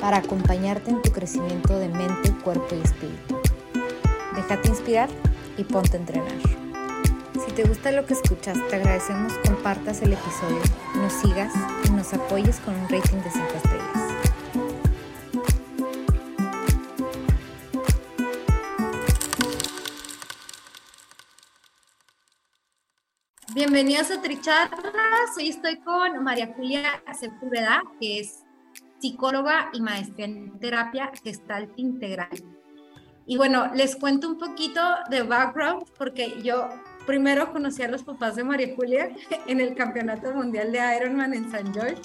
para acompañarte en tu crecimiento de mente, cuerpo y espíritu. Déjate inspirar y ponte a entrenar. Si te gusta lo que escuchas, te agradecemos compartas el episodio, nos sigas y nos apoyes con un rating de 5 estrellas. Bienvenidos a Tricharlas. Hoy estoy con María Julia Sepúlveda, que es psicóloga y maestra en terapia gestalt integral. Y bueno, les cuento un poquito de background porque yo primero conocí a los papás de María Julia en el Campeonato Mundial de Ironman en San George.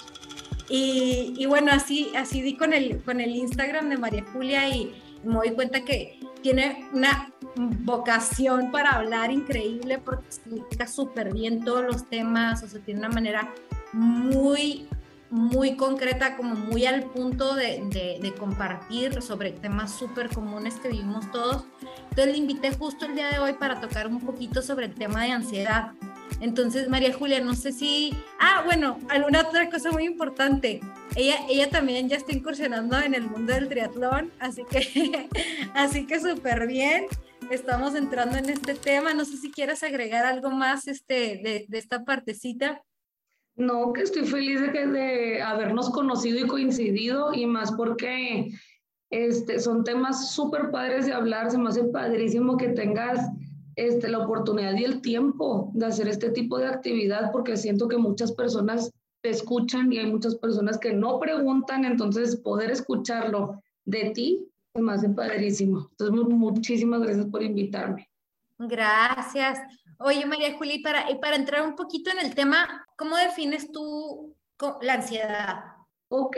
Y, y, bueno, así, así di con el, con el Instagram de María Julia y me doy cuenta que tiene una vocación para hablar increíble porque explica súper bien todos los temas, o sea, tiene una manera muy muy concreta, como muy al punto de, compartir sobre temas súper comunes que vivimos todos. Entonces le invité justo el día de hoy para tocar un poquito sobre el tema de ansiedad. Entonces, María Julia, no sé si... Ah, bueno, alguna otra cosa muy importante. Ella, ella también ya está incursionando en el mundo del triatlón, así que, así que súper bien. Estamos entrando en este tema. No sé si quieres agregar algo más este, de, de esta partecita. No, que estoy feliz de, que, de habernos conocido y coincidido y más porque este, son temas súper padres de hablar, se me hace padrísimo que tengas este, la oportunidad y el tiempo de hacer este tipo de actividad porque siento que muchas personas te escuchan y hay muchas personas que no preguntan, entonces poder escucharlo de ti se me hace padrísimo. Entonces, muchísimas gracias por invitarme. Gracias. Oye, María Julia, y para, para entrar un poquito en el tema, ¿cómo defines tú la ansiedad? Ok,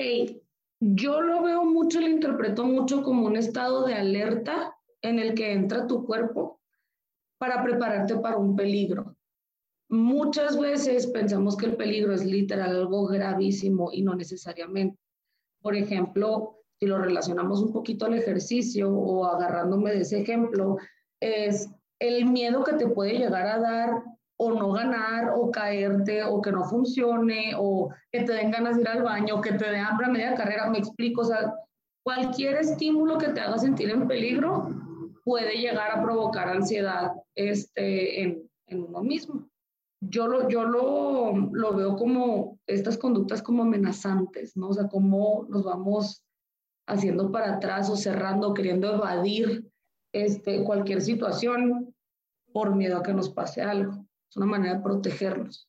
yo lo veo mucho, lo interpreto mucho como un estado de alerta en el que entra tu cuerpo para prepararte para un peligro. Muchas veces pensamos que el peligro es literal algo gravísimo y no necesariamente. Por ejemplo, si lo relacionamos un poquito al ejercicio o agarrándome de ese ejemplo, es el miedo que te puede llegar a dar o no ganar o caerte o que no funcione o que te den ganas de ir al baño, que te dé hambre a media carrera, me explico, o sea, cualquier estímulo que te haga sentir en peligro puede llegar a provocar ansiedad este, en, en uno mismo. Yo, lo, yo lo, lo, veo como estas conductas como amenazantes, ¿no? O sea, cómo nos vamos haciendo para atrás o cerrando, queriendo evadir este, cualquier situación por miedo a que nos pase algo. Es una manera de protegernos.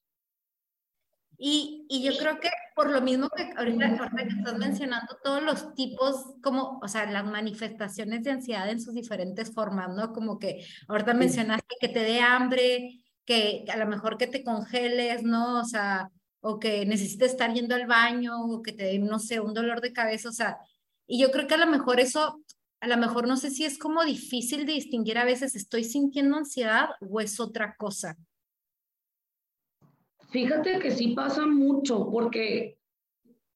Y, y yo creo que por lo mismo que ahorita, que estás mencionando todos los tipos, como, o sea, las manifestaciones de ansiedad en sus diferentes formas, ¿no? Como que ahorita mencionaste que te dé hambre, que a lo mejor que te congeles, ¿no? O sea, o que necesites estar yendo al baño, o que te dé, no sé, un dolor de cabeza, o sea, y yo creo que a lo mejor eso a lo mejor no sé si es como difícil de distinguir a veces, ¿estoy sintiendo ansiedad o es otra cosa? Fíjate que sí pasa mucho, porque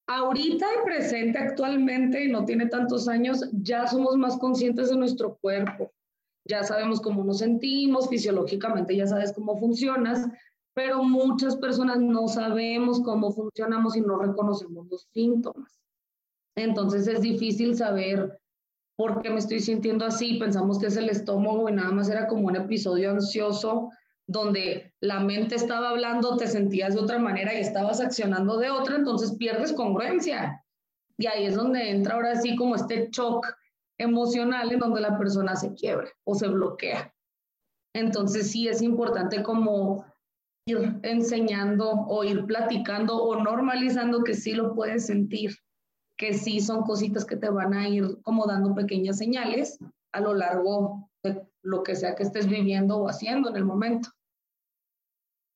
ahorita presente actualmente, no tiene tantos años, ya somos más conscientes de nuestro cuerpo. Ya sabemos cómo nos sentimos, fisiológicamente ya sabes cómo funcionas, pero muchas personas no sabemos cómo funcionamos y no reconocemos los síntomas. Entonces es difícil saber ¿por qué me estoy sintiendo así? Pensamos que es el estómago y nada más era como un episodio ansioso donde la mente estaba hablando, te sentías de otra manera y estabas accionando de otra, entonces pierdes congruencia. Y ahí es donde entra ahora sí como este shock emocional en donde la persona se quiebra o se bloquea. Entonces sí es importante como ir enseñando o ir platicando o normalizando que sí lo puedes sentir que sí son cositas que te van a ir como dando pequeñas señales a lo largo de lo que sea que estés viviendo o haciendo en el momento.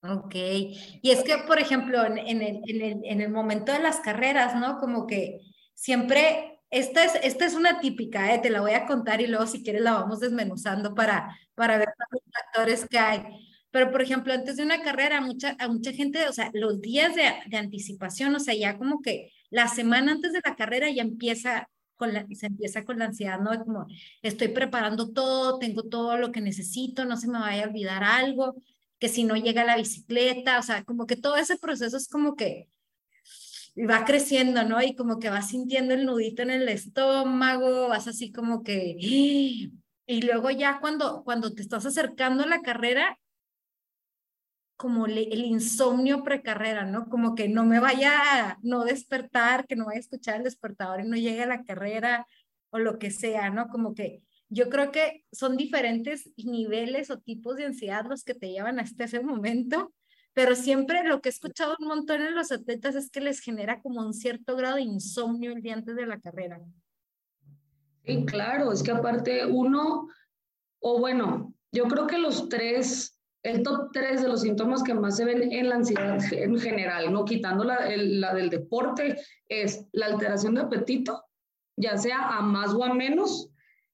Ok, y es que, por ejemplo, en, el, en, el, en el momento de las carreras, ¿no? Como que siempre esta es, esta es una típica, ¿eh? te la voy a contar y luego si quieres la vamos desmenuzando para, para ver los factores que hay. Pero, por ejemplo, antes de una carrera, mucha, a mucha gente, o sea, los días de, de, anticipación, o sea, ya como que la semana antes de la carrera ya empieza con la, se empieza con la ansiedad, ¿no? Como estoy preparando todo, tengo todo lo que necesito, no se me vaya a olvidar algo, que si no llega la bicicleta, o sea, como que todo ese proceso es como que va creciendo, ¿no? Y como que vas sintiendo el nudito en el estómago, vas así como que... Y luego ya cuando, cuando te estás acercando a la carrera, como el insomnio precarrera, ¿no? Como que no me vaya a no despertar, que no vaya a escuchar el despertador y no llegue a la carrera o lo que sea, ¿no? Como que yo creo que son diferentes niveles o tipos de ansiedad los que te llevan hasta ese momento, pero siempre lo que he escuchado un montón en los atletas es que les genera como un cierto grado de insomnio el día antes de la carrera. Sí, claro, es que aparte uno, o bueno, yo creo que los tres el top 3 de los síntomas que más se ven en la ansiedad en general, no quitando la, la, del deporte, es la alteración de apetito, ya sea a más o a menos,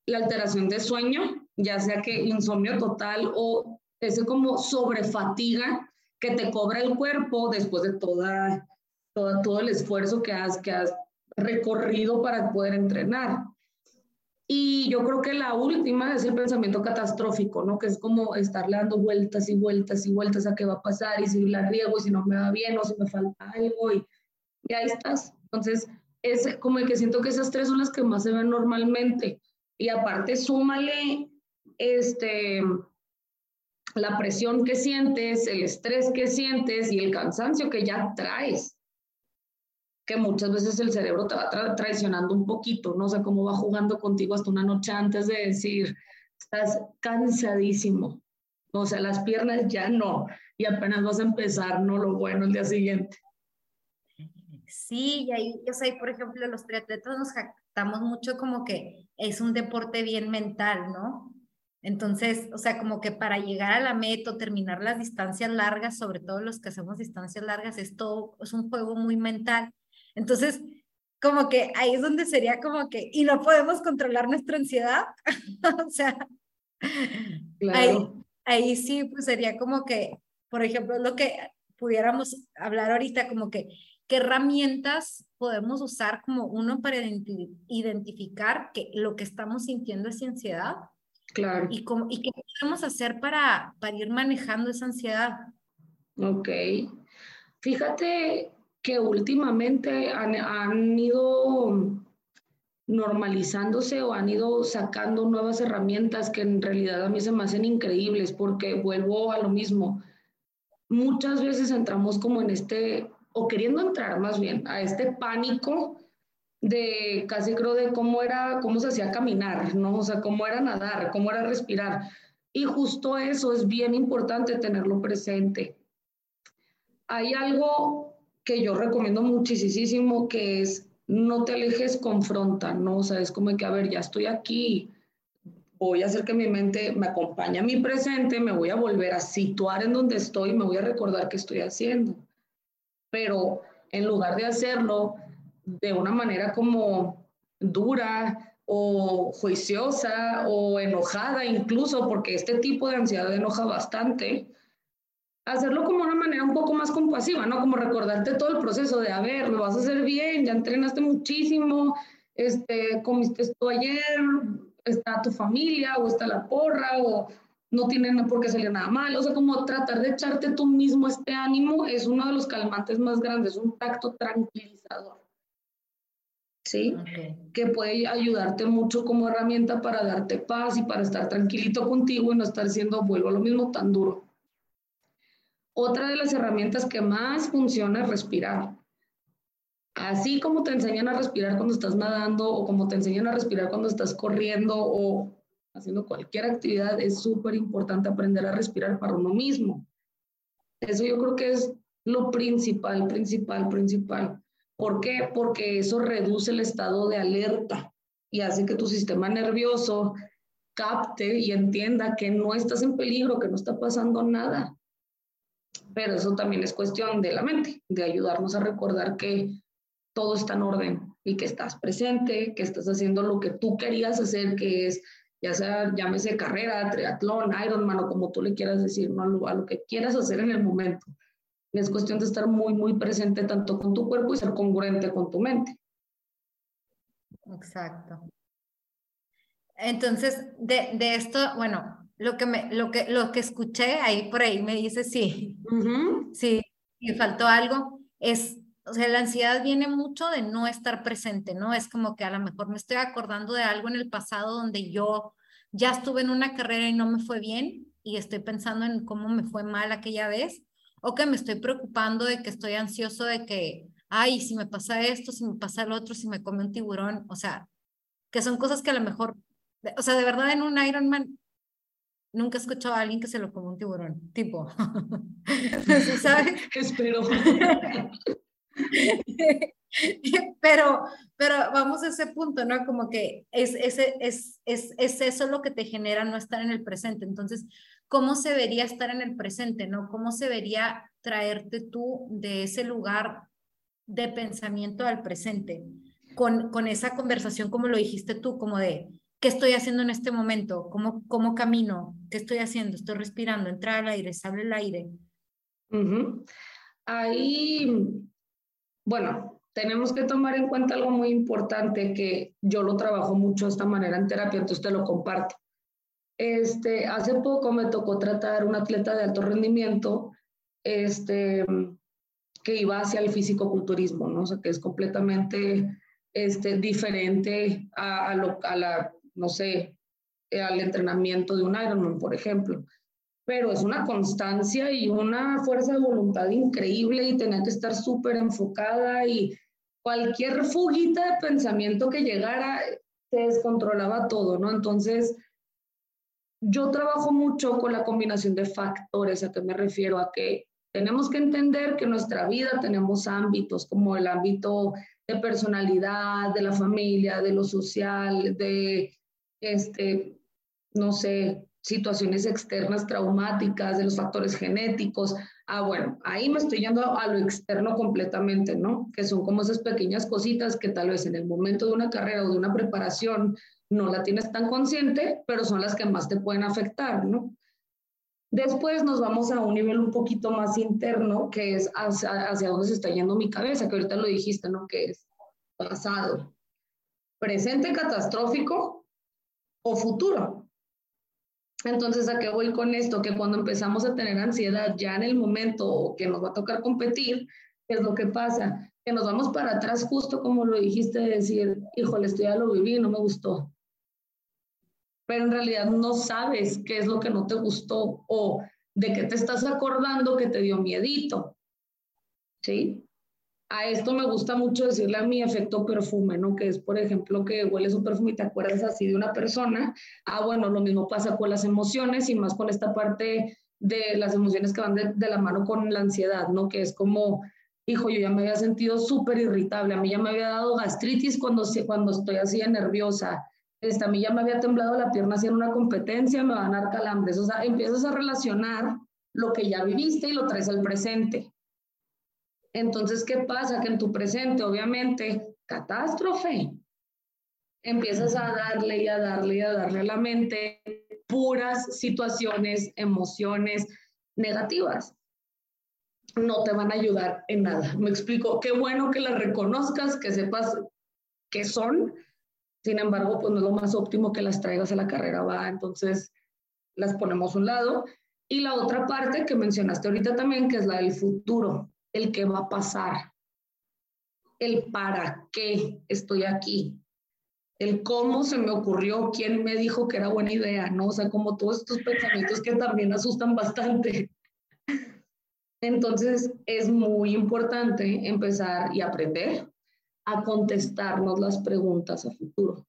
la alteración de sueño, ya sea que insomnio total o ese como sobrefatiga que te cobra el cuerpo después de toda, toda, todo el esfuerzo que has, que has recorrido para poder entrenar. Y yo creo que la última es el pensamiento catastrófico, ¿no? Que es como estarle dando vueltas y vueltas y vueltas a qué va a pasar y si la riego y si no me va bien o si me falta algo y, y ahí estás. Entonces, es como el que siento que esas tres son las que más se ven normalmente. Y aparte, súmale este, la presión que sientes, el estrés que sientes y el cansancio que ya traes que muchas veces el cerebro te va traicionando un poquito, no sé cómo va jugando contigo hasta una noche antes de decir, estás cansadísimo, o sea, las piernas ya no, y apenas vas a empezar, no lo bueno el día siguiente. Sí, y ahí, yo sé, por ejemplo, los triatletas nos jactamos mucho como que es un deporte bien mental, ¿no? Entonces, o sea, como que para llegar a la meta, terminar las distancias largas, sobre todo los que hacemos distancias largas, es todo, es un juego muy mental. Entonces, como que ahí es donde sería como que, y no podemos controlar nuestra ansiedad, o sea, ahí, sí, pues sería como que, por ejemplo, lo que pudiéramos hablar ahorita, como que, ¿qué herramientas podemos usar como uno para identificar que lo que estamos sintiendo es ansiedad? Claro. Y, cómo, y qué podemos hacer para, para ir manejando esa ansiedad. Ok. Fíjate que últimamente han, ido normalizándose o han ido sacando nuevas herramientas que en realidad a mí se me hacen increíbles porque vuelvo a lo mismo. Muchas veces entramos como en este, o queriendo entrar más bien, a este pánico de casi creo de cómo era, cómo se hacía caminar, ¿no? O sea, cómo era nadar, cómo era respirar. Y justo eso es bien importante tenerlo presente. Hay algo que yo recomiendo muchísimo, que es no te alejes, confronta, ¿no? O sea, es como que, a ver, ya estoy aquí, voy a hacer que mi mente me acompañe a mi presente, me voy a volver a situar en donde estoy, me voy a recordar qué estoy haciendo. Pero en lugar de hacerlo de una manera como dura o juiciosa o enojada incluso, porque este tipo de ansiedad enoja bastante, hacerlo como una manera un poco más compasiva, ¿no? Como recordarte todo el proceso de, a ver, lo vas a hacer bien, ya entrenaste muchísimo, este, comiste esto ayer, está tu familia o está la porra o no tienen por qué salir nada mal. O sea, como tratar de echarte tú mismo este ánimo es uno de los calmantes más grandes, un tacto tranquilizador. ¿Sí? Que puede ayudarte mucho como herramienta para darte paz y para estar tranquilito contigo y no estar siendo, vuelvo a lo mismo, tan duro. Otra de las herramientas que más funciona es respirar. Así como te enseñan a respirar cuando estás nadando o como te enseñan a respirar cuando estás corriendo o haciendo cualquier actividad, es súper importante aprender a respirar para uno mismo. Eso yo creo que es lo principal, principal, principal. ¿Por qué? Porque eso reduce el estado de alerta y hace que tu sistema nervioso capte y entienda que no estás en peligro, que no está pasando nada pero eso también es cuestión de la mente, de ayudarnos a recordar que todo está en orden, y que estás presente, que estás haciendo lo que tú querías hacer, que es ya sea, llámese carrera, triatlón, Ironman o como tú le quieras decir, ¿no? a lo que quieras hacer en el momento. Es cuestión de estar muy, muy presente tanto con tu cuerpo y ser congruente con tu mente. Exacto. Entonces, de, de esto, bueno, lo que, me, lo, que, lo que escuché ahí por ahí me dice sí, sí, me faltó algo, es, o sea, la ansiedad viene mucho de no estar presente, ¿no? Es como que a lo mejor me estoy acordando de algo en el pasado donde yo ya estuve en una carrera y no me fue bien y estoy pensando en cómo me fue mal aquella vez o que me estoy preocupando de que estoy ansioso de que, ay, si me pasa esto, si me pasa lo otro, si me come un tiburón, o sea, que son cosas que a lo mejor, o sea, de verdad en un Ironman nunca he escuchado a alguien que se lo come un tiburón, tipo, ¿sabes? Espero. pero, pero vamos a ese punto, ¿no? Como que es, es, es, es, es eso lo que te genera no estar en el presente. Entonces, cómo se vería estar en el presente, ¿no? ¿Cómo se vería traerte tú de ese lugar de pensamiento al presente? Con, con esa conversación, como lo dijiste tú, como de, ¿qué estoy haciendo en este momento? ¿Cómo, cómo camino? ¿Qué estoy haciendo? ¿Estoy respirando? ¿Entra al aire? ¿Sale el aire? Ahí, bueno, tenemos que tomar en cuenta algo muy importante que yo lo trabajo mucho de esta manera en terapia, entonces te lo comparto. Este, hace poco me tocó tratar un atleta de alto rendimiento este, que iba hacia el fisicoculturismo, ¿no? O sea, que es completamente este, diferente a, lo, a la, no sé, al entrenamiento de un Ironman, por ejemplo. Pero es una constancia y una fuerza de voluntad increíble y tenía que estar súper enfocada y cualquier fuguita de pensamiento que llegara se descontrolaba todo, ¿no? Entonces, yo trabajo mucho con la combinación de factores, a qué me refiero, a que tenemos que entender que nuestra vida tenemos ámbitos como el ámbito de personalidad, de la familia, de lo social, de, este, no sé, situaciones externas traumáticas, de los factores genéticos. Ah, bueno, ahí me estoy yendo a lo externo completamente, ¿no? Que son como esas pequeñas cositas que tal vez en el momento de una carrera o de una preparación no la tienes tan consciente, pero son las que más te pueden afectar, ¿no? Después nos vamos a un nivel un poquito más interno, que es hacia, hacia dónde se está yendo mi cabeza, que ahorita lo dijiste, ¿no? Que es pasado, presente catastrófico o futuro. Entonces, ¿a qué voy con esto? Que cuando empezamos a tener ansiedad ya en el momento que nos va a tocar competir, ¿qué es lo que pasa? Que nos vamos para atrás justo como lo dijiste, de decir, híjole, esto ya lo viví no me gustó pero en realidad no sabes qué es lo que no te gustó o de qué te estás acordando que te dio miedito. ¿Sí? A esto me gusta mucho decirle a mi efecto perfume, ¿no? Que es, por ejemplo, que hueles un perfume y te acuerdas así de una persona. Ah, bueno, lo mismo pasa con las emociones y más con esta parte de las emociones que van de, de la mano con la ansiedad, ¿no? Que es como, hijo, yo ya me había sentido súper irritable, a mí ya me había dado gastritis cuando, cuando estoy así nerviosa, esta, a mí ya me había temblado la pierna haciendo una competencia, me van a dar calambres. O sea, empiezas a relacionar lo que ya viviste y lo traes al presente. Entonces, ¿qué pasa? Que en tu presente, obviamente, catástrofe. Empiezas a darle y a darle y a darle a la mente puras situaciones, emociones negativas. No te van a ayudar en nada. Me explico. Qué bueno que las reconozcas, que sepas qué son, sin embargo, pues no es lo más óptimo que las traigas a la carrera, va. Entonces, las ponemos a un lado. Y la otra parte que mencionaste ahorita también, que es la del futuro, el qué va a pasar, el para qué estoy aquí, el cómo se me ocurrió, quién me dijo que era buena idea, ¿no? O sea, como todos estos pensamientos que también asustan bastante. Entonces, es muy importante empezar y aprender a contestarnos las preguntas a futuro.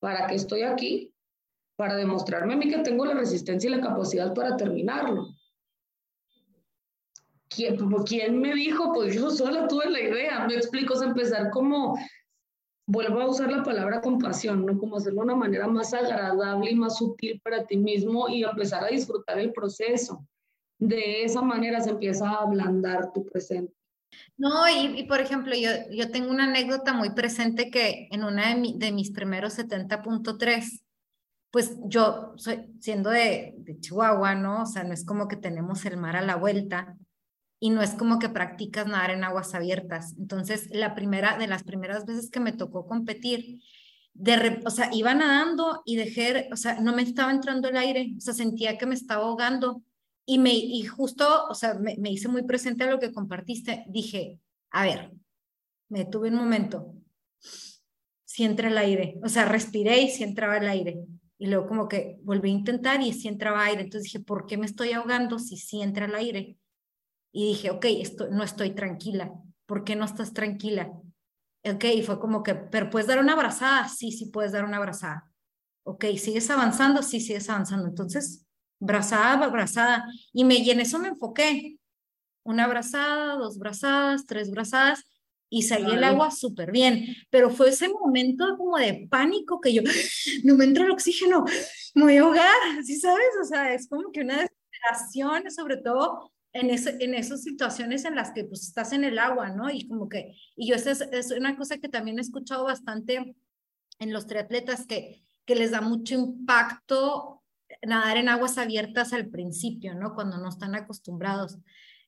¿Para qué estoy aquí? Para demostrarme a mí que tengo la resistencia y la capacidad para terminarlo. ¿Quién, ¿quién me dijo? Pues yo sola tuve la idea. Me explico, es empezar como, vuelvo a usar la palabra compasión, ¿no? Como hacerlo de una manera más agradable y más sutil para ti mismo y empezar a disfrutar el proceso. De esa manera se empieza a ablandar tu presente. No, y, por ejemplo, yo, yo tengo una anécdota muy presente que en una de, de mis primeros 70.3, pues yo soy, siendo de, de, Chihuahua, ¿no? O sea, no es como que tenemos el mar a la vuelta y no es como que practicas nadar en aguas abiertas. Entonces, la primera, de las primeras veces que me tocó competir, de, o sea, iba nadando y dejé, o sea, no me estaba entrando el aire, o sea, sentía que me estaba ahogando y, me, y justo, o sea, me, me hice muy presente a lo que compartiste. Dije, a ver, me tuve un momento, si entra el aire, o sea, respiré y si entraba el aire. Y luego como que volví a intentar y si entraba aire. Entonces dije, ¿por qué me estoy ahogando si sí entra el aire? Y dije, ok, esto, no estoy tranquila. ¿Por qué no estás tranquila? Ok, y fue como que, pero puedes dar una abrazada. Sí, sí puedes dar una abrazada. Ok, ¿sigues avanzando? Sí, sigues avanzando. Entonces, brazada, abrazada. Y, me, y en eso me enfoqué. Una abrazada, dos brazadas, tres brazadas y salí el agua súper bien, pero fue ese momento como de pánico que yo, no me entra el oxígeno, me voy a ahogar, ¿sí sabes? O sea, es como que una desesperación, sobre todo en, ese, en esas situaciones en las que pues estás en el agua, ¿no? Y como que, y yo, esa es, una cosa que también he escuchado bastante en los triatletas, que, que les da mucho impacto nadar en aguas abiertas al principio, ¿no? Cuando no están acostumbrados.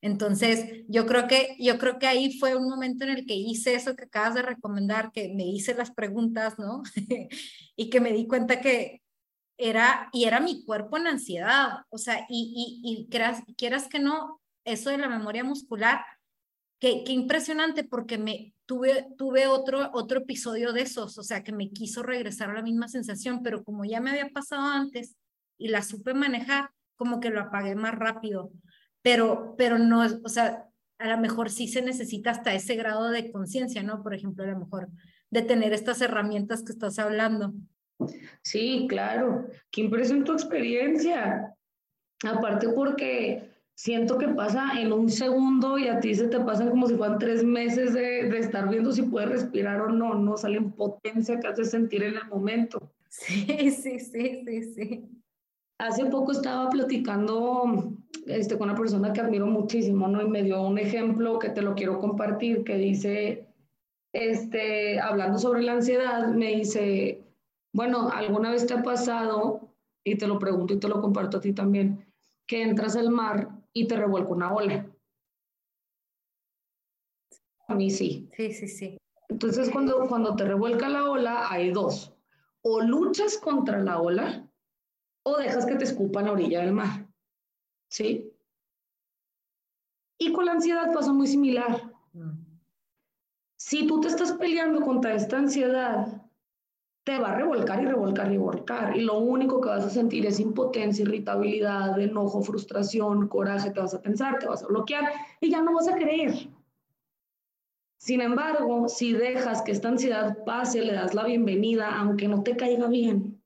Entonces, yo creo que yo creo que ahí fue un momento en el que hice eso que acabas de recomendar, que me hice las preguntas, ¿no? y que me di cuenta que era y era mi cuerpo en ansiedad, o sea, y y, y quieras, quieras que no, eso de la memoria muscular, qué, qué impresionante porque me tuve tuve otro otro episodio de esos, o sea, que me quiso regresar a la misma sensación, pero como ya me había pasado antes, y la supe manejar, como que lo apagué más rápido. Pero, pero no, o sea, a lo mejor sí se necesita hasta ese grado de conciencia, ¿no? Por ejemplo, a lo mejor de tener estas herramientas que estás hablando. Sí, claro. Qué impresión tu experiencia. Aparte porque siento que pasa en un segundo y a ti se te pasan como si fueran tres meses de, de estar viendo si puedes respirar o no, no salen potencia que haces sentir en el momento. Sí, sí, sí, sí, sí. Hace poco estaba platicando este, con una persona que admiro muchísimo, ¿no? Y me dio un ejemplo que te lo quiero compartir, que dice, este, hablando sobre la ansiedad, me dice, bueno, ¿alguna vez te ha pasado, y te lo pregunto y te lo comparto a ti también, que entras al mar y te revuelca una ola? A mí sí. Sí, sí, sí. Entonces, cuando, cuando te revuelca la ola, hay dos. O luchas contra la ola, o dejas que te escupa en la orilla del mar. ¿Sí? Y con la ansiedad pasa muy similar. Mm. Si tú te estás peleando contra esta ansiedad, te va a revolcar y revolcar y revolcar. Y lo único que vas a sentir es impotencia, irritabilidad, enojo, frustración, coraje. Te vas a pensar, te vas a bloquear y ya no vas a creer. Sin embargo, si dejas que esta ansiedad pase, le das la bienvenida, aunque no te caiga bien,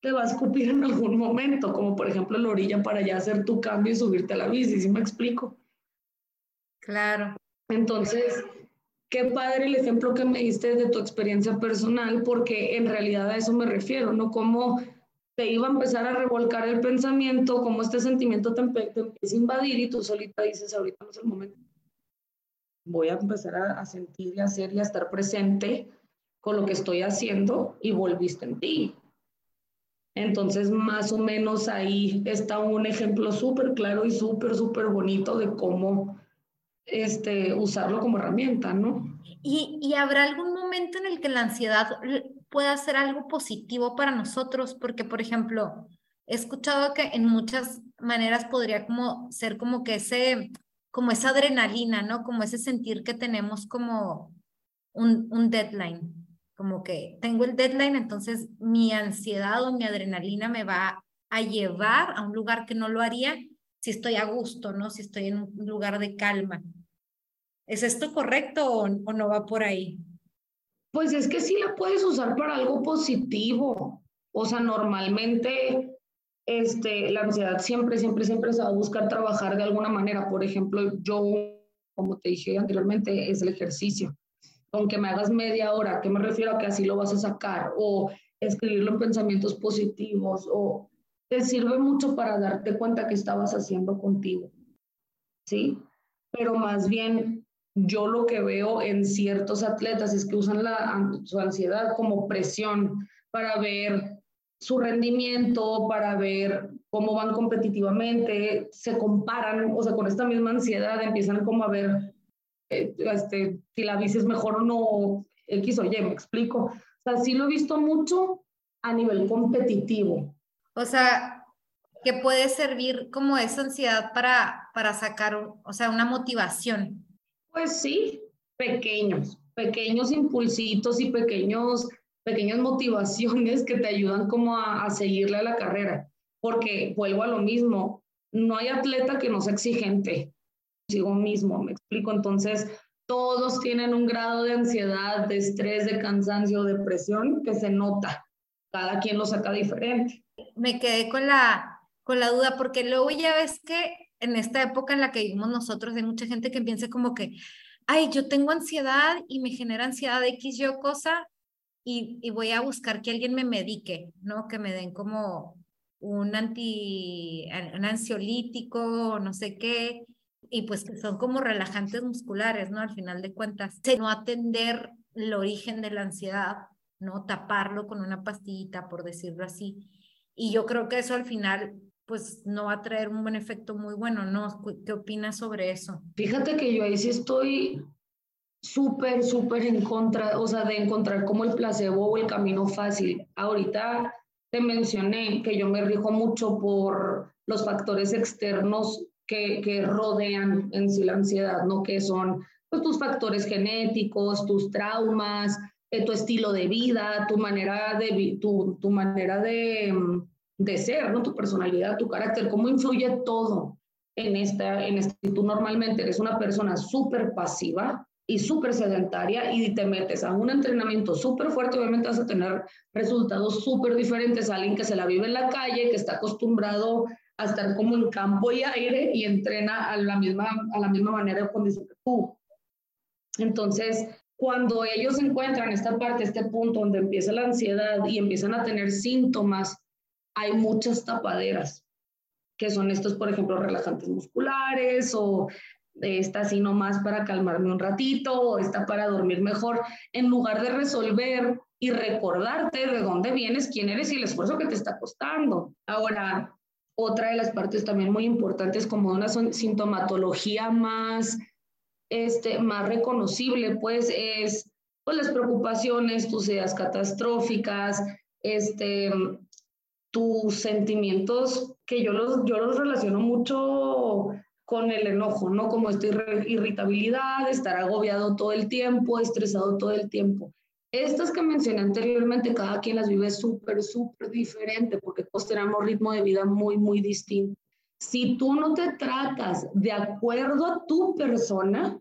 te va a escupir en algún momento, como por ejemplo la orilla para ya hacer tu cambio y subirte a la bici, ¿sí me explico? Claro. Entonces, qué padre el ejemplo que me diste de tu experiencia personal, porque en realidad a eso me refiero, ¿no? Cómo te iba a empezar a revolcar el pensamiento, cómo este sentimiento te, empieza a invadir y tú solita dices, ahorita no es el momento. Voy a empezar a, a sentir y a hacer y a estar presente con lo que estoy haciendo y volviste en ti. Entonces, más o menos ahí está un ejemplo súper claro y súper, súper bonito de cómo este, usarlo como herramienta, ¿no? ¿Y, ¿Y habrá algún momento en el que la ansiedad pueda ser algo positivo para nosotros? Porque, por ejemplo, he escuchado que en muchas maneras podría como ser como que ese, como esa adrenalina, ¿no? Como ese sentir que tenemos como un, un deadline como que tengo el deadline, entonces mi ansiedad o mi adrenalina me va a llevar a un lugar que no lo haría si estoy a gusto, ¿no? Si estoy en un lugar de calma. ¿Es esto correcto o, no va por ahí? Pues es que sí la puedes usar para algo positivo. O sea, normalmente este, la ansiedad siempre, siempre, siempre se va a buscar trabajar de alguna manera. Por ejemplo, yo, como te dije anteriormente, es el ejercicio aunque me hagas media hora, ¿qué me refiero a que así lo vas a sacar? O escribirlo en pensamientos positivos, o te sirve mucho para darte cuenta que estabas haciendo contigo. ¿Sí? pero más bien yo lo que veo en ciertos atletas es que usan la, su ansiedad como presión para ver su rendimiento, para ver cómo van competitivamente, se comparan, o sea, con esta misma ansiedad empiezan como a ver eh, este, si la bici es mejor o no, X o Y, me explico. O sea, sí lo he visto mucho a nivel competitivo. O sea, que puede servir como esa ansiedad para, para sacar, o sea, una motivación. Pues sí, pequeños, pequeños impulsitos y pequeños, pequeñas motivaciones que te ayudan como a, a seguirle a la carrera. Porque vuelvo a lo mismo, no hay atleta que no sea exigente consigo mismo, me explico. Entonces, todos tienen un grado de ansiedad, de estrés, de cansancio, depresión que se nota. Cada quien lo saca diferente. Me quedé con la, con la duda porque luego ya ves que en esta época en la que vivimos nosotros hay mucha gente que piensa como que, ay, yo tengo ansiedad y me genera ansiedad X yo cosa y, y voy a buscar que alguien me medique, ¿no? Que me den como un anti, un ansiolítico, no sé qué, y pues que son como relajantes musculares, ¿no? Al final de cuentas, no atender el origen de la ansiedad, ¿no? Taparlo con una pastillita, por decirlo así. Y yo creo que eso al final pues no va a traer un buen efecto muy bueno, ¿no? ¿Qué opinas sobre eso? Fíjate que yo ahí sí estoy súper, súper en contra, o sea, de encontrar como el placebo o el camino fácil. Ahorita te mencioné que yo me rijo mucho por los factores externos que, que rodean en sí la ansiedad, ¿no? Que son pues, tus factores genéticos, tus traumas, eh, tu estilo de vida, tu manera de, tu, tu manera de, mm, de ser, ¿no? Tu personalidad, tu carácter, cómo influye todo en esta, en este, tú normalmente eres una persona súper pasiva y súper sedentaria y te metes a un entrenamiento súper fuerte, obviamente vas a tener resultados súper diferentes a alguien que se la vive en la calle, que está acostumbrado a estar como en campo y aire y entrena a la misma, a la misma manera condición que tú. Entonces, cuando ellos encuentran esta parte, este punto donde empieza la ansiedad y empiezan a tener síntomas hay muchas tapaderas, que son estos, por ejemplo, relajantes musculares o esta así nomás para calmarme un ratito o esta para dormir mejor, en lugar de resolver y recordarte de dónde vienes, quién eres y el esfuerzo que te está costando. Ahora, otra de las partes también muy importantes como una sintomatología más, este, más reconocible, pues es pues, las preocupaciones, tus ideas catastróficas, este, tus sentimientos, que yo los, yo los relaciono mucho con el enojo, ¿no? Como esta irritabilidad, estar agobiado todo el tiempo, estresado todo el tiempo. Estas que mencioné anteriormente, cada quien las vive súper, súper diferente porque todos tenemos ritmo de vida muy, muy distinto. Si tú no te tratas de acuerdo a tu persona,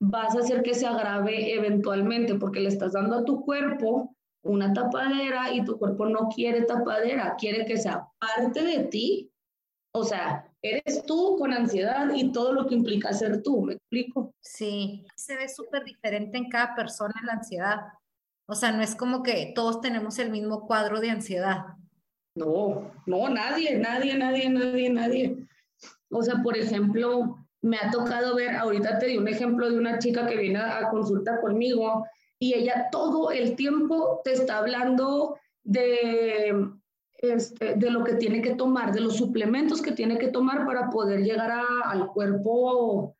vas a hacer que se agrave eventualmente porque le estás dando a tu cuerpo una tapadera y tu cuerpo no quiere tapadera, quiere que sea parte de ti. O sea, eres tú con ansiedad y todo lo que implica ser tú, ¿me explico? Sí, se ve súper diferente en cada persona la ansiedad. O sea, no es como que todos tenemos el mismo cuadro de ansiedad. No, no, nadie, nadie, nadie, nadie, nadie. O sea, por ejemplo, me ha tocado ver, ahorita te di un ejemplo de una chica que viene a consulta conmigo y ella todo el tiempo te está hablando de, este, de lo que tiene que tomar, de los suplementos que tiene que tomar para poder llegar al cuerpo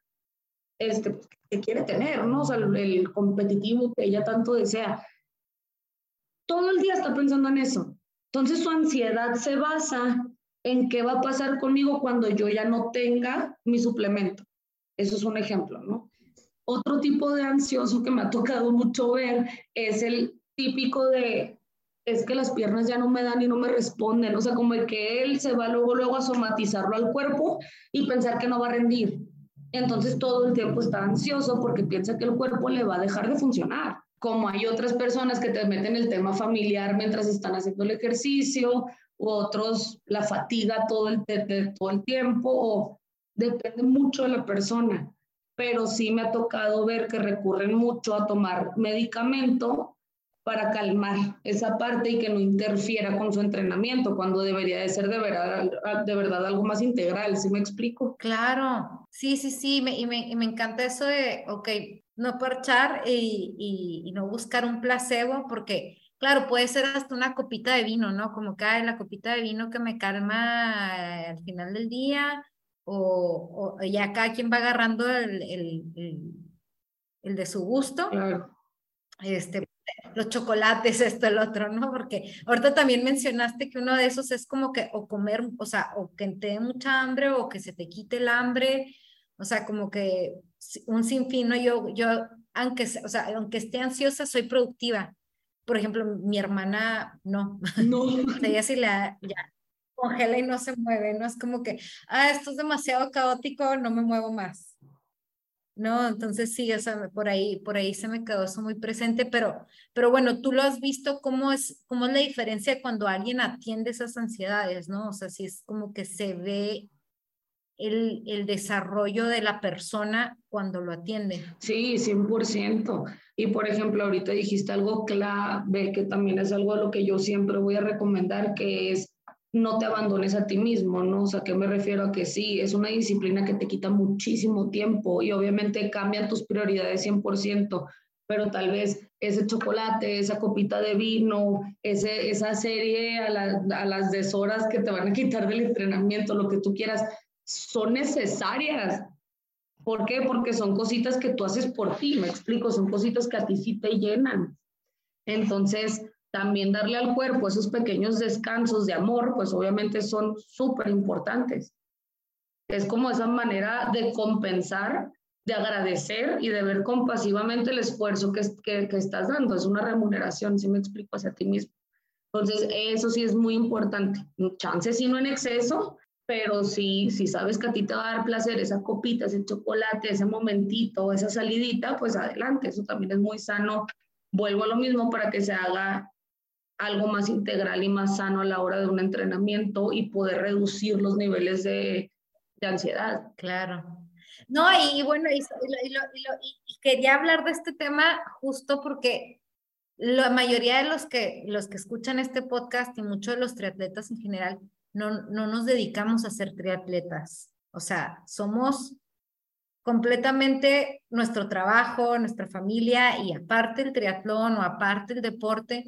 este, que quiere tener, ¿no? O sea, el, competitivo que ella tanto desea. Todo el día está pensando en eso. Entonces su ansiedad se basa en qué va a pasar conmigo cuando yo ya no tenga mi suplemento. Eso es un ejemplo, ¿no? Otro tipo de ansioso que me ha tocado mucho ver es el típico de, es que las piernas ya no me dan y no me responden, o sea, como el que él se va luego, luego a somatizarlo al cuerpo y pensar que no va a rendir. Entonces todo el tiempo está ansioso porque piensa que el cuerpo le va a dejar de funcionar. Como hay otras personas que te meten el tema familiar mientras están haciendo el ejercicio, u otros la fatiga todo el, todo el tiempo, o depende mucho de la persona pero sí me ha tocado ver que recurren mucho a tomar medicamento para calmar esa parte y que no interfiera con su entrenamiento, cuando debería de ser de verdad, de verdad algo más integral, ¿sí me explico? Claro, sí, sí, sí, y, me, y me encanta eso de, ok, no parchar y, y, y, no buscar un placebo, porque, claro, puede ser hasta una copita de vino, ¿no? Como cae la copita de vino que me calma al final del día, o, o ya cada quien va agarrando el, el, el, el de su gusto. Claro. Este, los chocolates, esto, el otro, ¿no? Porque ahorita también mencionaste que uno de esos es como que o comer, o sea, o que te dé mucha hambre o que se te quite el hambre, o sea, como que un sinfín, ¿no? Yo, yo, aunque, o sea, aunque esté ansiosa, soy productiva. Por ejemplo, mi hermana, no. No. ella sí la, ya, congela y no se mueve, ¿no? Es como que, ah, esto es demasiado caótico, no me muevo más. ¿no? Entonces sí, o por ahí, por ahí se me quedó eso muy presente, pero, pero bueno, tú lo has visto, ¿cómo es, cómo es la diferencia cuando alguien atiende esas ansiedades, ¿no? O sea, si es como que se ve el, el desarrollo de la persona cuando lo atiende. Sí, 100%. Y por ejemplo, ahorita dijiste algo clave, que también es algo a lo que yo siempre voy a recomendar, que es no te abandones a ti mismo, ¿no? O sea, ¿qué me refiero a que sí? Es una disciplina que te quita muchísimo tiempo y obviamente cambian tus prioridades 100%, pero tal vez ese chocolate, esa copita de vino, ese, esa serie a, a las deshoras que te van a quitar del entrenamiento, lo que tú quieras, son necesarias. ¿Por qué? Porque son cositas que tú haces por ti, me explico, son cositas que a ti sí te llenan. Entonces, también darle al cuerpo esos pequeños descansos de amor, pues obviamente son súper importantes. Es como esa manera de compensar, de agradecer y de ver compasivamente el esfuerzo que, que, que estás dando. Es una remuneración, si me explico, hacia ti mismo. Entonces, eso sí es muy importante. Chance si no en exceso, pero si, si sabes que a ti te va a dar placer esa copita, ese chocolate, ese momentito, esa salidita, pues adelante. Eso también es muy sano. Vuelvo a lo mismo para que se haga algo más integral y más sano a la hora de un entrenamiento y poder reducir los niveles de, de ansiedad. Claro. No, y, bueno, y, y, quería hablar de este tema justo porque la mayoría de los que, los que escuchan este podcast y muchos de los triatletas en general no, no nos dedicamos a ser triatletas. O sea, somos completamente nuestro trabajo, nuestra familia y aparte el triatlón o aparte el deporte,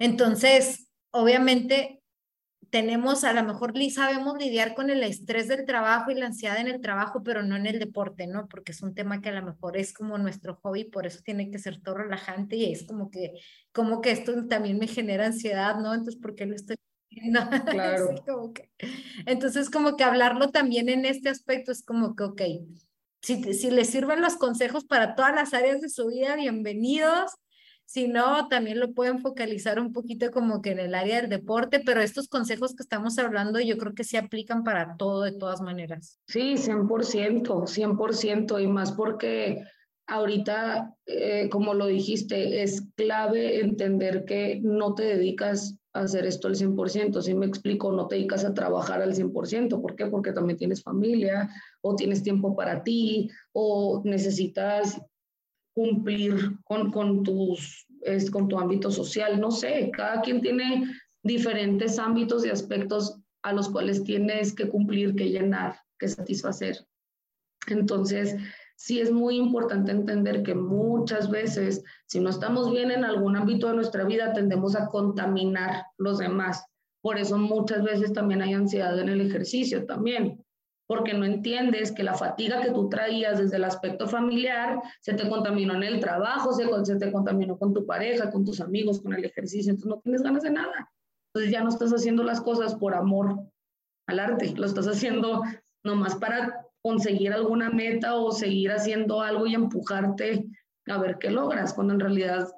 entonces, obviamente, tenemos, a lo mejor sabemos lidiar con el estrés del trabajo y la ansiedad en el trabajo, pero no en el deporte, ¿no? Porque es un tema que a lo mejor es como nuestro hobby, por eso tiene que ser todo relajante y es como que, como que esto también me genera ansiedad, ¿no? Entonces, ¿por qué lo estoy no, claro. como que, entonces, como que hablarlo también en este aspecto es como que, ok, si, si les sirven los consejos para todas las áreas de su vida, bienvenidos. Si no, también lo pueden focalizar un poquito como que en el área del deporte, pero estos consejos que estamos hablando yo creo que se aplican para todo de todas maneras. Sí, 100%, 100%, y más porque ahorita, eh, como lo dijiste, es clave entender que no te dedicas a hacer esto al 100%, si me explico, no te dedicas a trabajar al 100%, ¿por qué? Porque también tienes familia o tienes tiempo para ti o necesitas cumplir con, con, tus, es, con tu ámbito social, no sé, cada quien tiene diferentes ámbitos y aspectos a los cuales tienes que cumplir, que llenar, que satisfacer. Entonces, sí es muy importante entender que muchas veces, si no estamos bien en algún ámbito de nuestra vida, tendemos a contaminar los demás. Por eso muchas veces también hay ansiedad en el ejercicio también, porque no entiendes que la fatiga que tú traías desde el aspecto familiar se te contaminó en el trabajo, se, se te contaminó con tu pareja, con tus amigos, con el ejercicio, entonces no tienes ganas de nada. Entonces ya no estás haciendo las cosas por amor al arte, lo estás haciendo nomás para conseguir alguna meta o seguir haciendo algo y empujarte a ver qué logras, cuando en realidad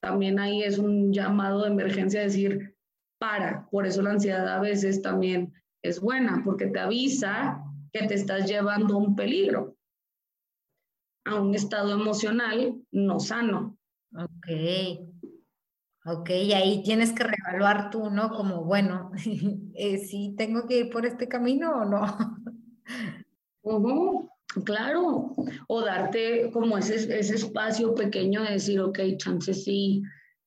también ahí es un llamado de emergencia decir, para, por eso la ansiedad a veces también es buena, porque te avisa que te estás llevando a un peligro, a un estado emocional no sano. Ok. Ok, y ahí tienes que reevaluar tú, ¿no? Como, bueno, eh, si tengo que ir por este camino o no. claro, o darte como ese, ese espacio pequeño de decir, ok, chance sí,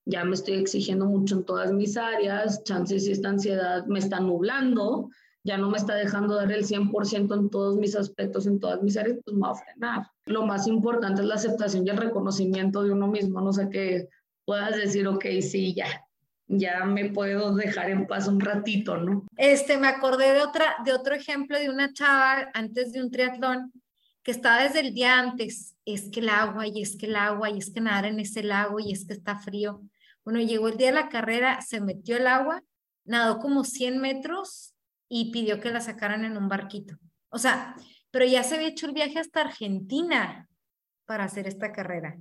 ya me estoy exigiendo mucho en todas mis áreas, chances y esta ansiedad me está nublando, ya no me está dejando dar el 100% en todos mis aspectos, en todas mis áreas, pues me va a frenar. Lo más importante es la aceptación y el reconocimiento de uno mismo, no sé, que puedas decir, ok, sí, ya, ya me puedo dejar en paz un ratito, ¿no? Este, me acordé de, otra, de otro ejemplo de una chava antes de un triatlón que estaba desde el día antes, es que el agua, y es que el agua, y es que nadar en ese lago, y es que está frío. Bueno, llegó el día de la carrera, se metió el agua, nadó como 100 metros y pidió que la sacaran en un barquito. O sea, pero ya se había hecho el viaje hasta Argentina para hacer esta carrera.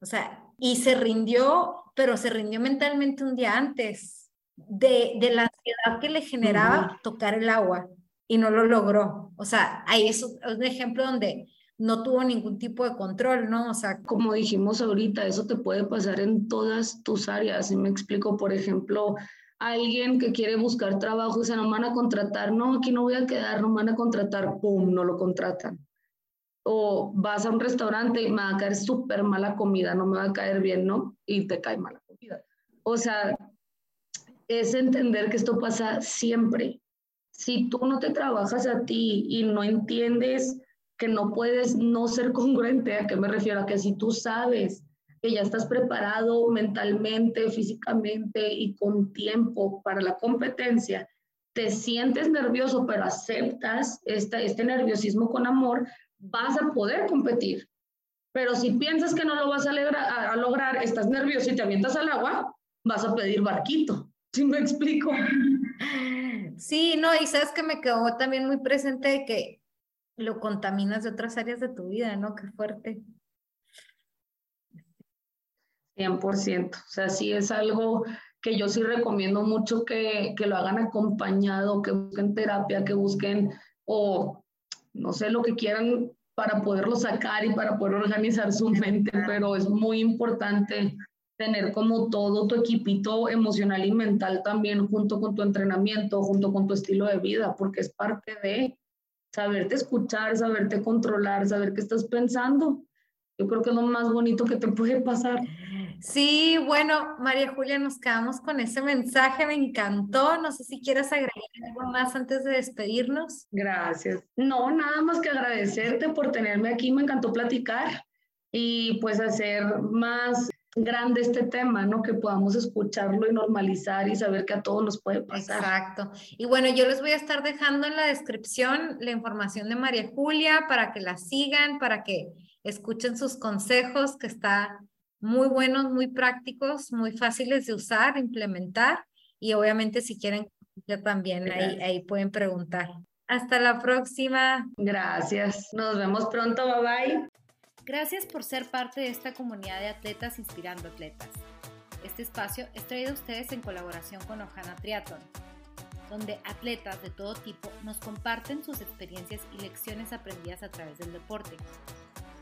O sea, y se rindió, pero se rindió mentalmente un día antes de, de la ansiedad que le generaba tocar el agua y no lo logró. O sea, ahí es un ejemplo donde no tuvo ningún tipo de control, ¿no? O sea, como dijimos ahorita, eso te puede pasar en todas tus áreas. Y me explico, por ejemplo, alguien que quiere buscar trabajo y se no van a contratar, no, aquí no voy a quedar, no van a contratar, pum, no lo contratan. O vas a un restaurante y me va a caer súper mala comida, no me va a caer bien, ¿no? Y te cae mala comida. O sea, es entender que esto pasa siempre. Si tú no te trabajas a ti y no entiendes que no puedes no ser congruente, ¿a qué me refiero? A que si tú sabes que ya estás preparado mentalmente, físicamente y con tiempo para la competencia, te sientes nervioso, pero aceptas este, nerviosismo con amor, vas a poder competir. Pero si piensas que no lo vas a, a, lograr, estás nervioso y te avientas al agua, vas a pedir barquito. ¿Sí me explico? Sí, no, y sabes que me quedó también muy presente de que lo contaminas de otras áreas de tu vida, ¿no? Qué fuerte. 100%. O sea, sí es algo que yo sí recomiendo mucho que, que lo hagan acompañado, que busquen terapia, que busquen o no sé lo que quieran para poderlo sacar y para poder organizar su mente, pero es muy importante tener como todo tu equipito emocional y mental también junto con tu entrenamiento, junto con tu estilo de vida, porque es parte de saberte escuchar, saberte controlar, saber qué estás pensando. Yo creo que es lo más bonito que te puede pasar. Sí, bueno, María Julia, nos quedamos con ese mensaje, me encantó. No sé si quieres agregar algo más antes de despedirnos. Gracias. No, nada más que agradecerte por tenerme aquí, me encantó platicar y pues hacer más grande este tema, ¿no? Que podamos escucharlo y normalizar y saber que a todos nos puede pasar. Exacto. Y bueno, yo les voy a estar dejando en la descripción la información de María Julia para que la sigan, para que escuchen sus consejos, que está muy buenos, muy prácticos, muy fáciles de usar, implementar y obviamente si quieren también ahí, ahí pueden preguntar. Hasta la próxima. Gracias. Nos vemos pronto. Bye bye. Gracias por ser parte de esta comunidad de atletas inspirando atletas. Este espacio es traído a ustedes en colaboración con Ojana Triathlon, donde atletas de todo tipo nos comparten sus experiencias y lecciones aprendidas a través del deporte.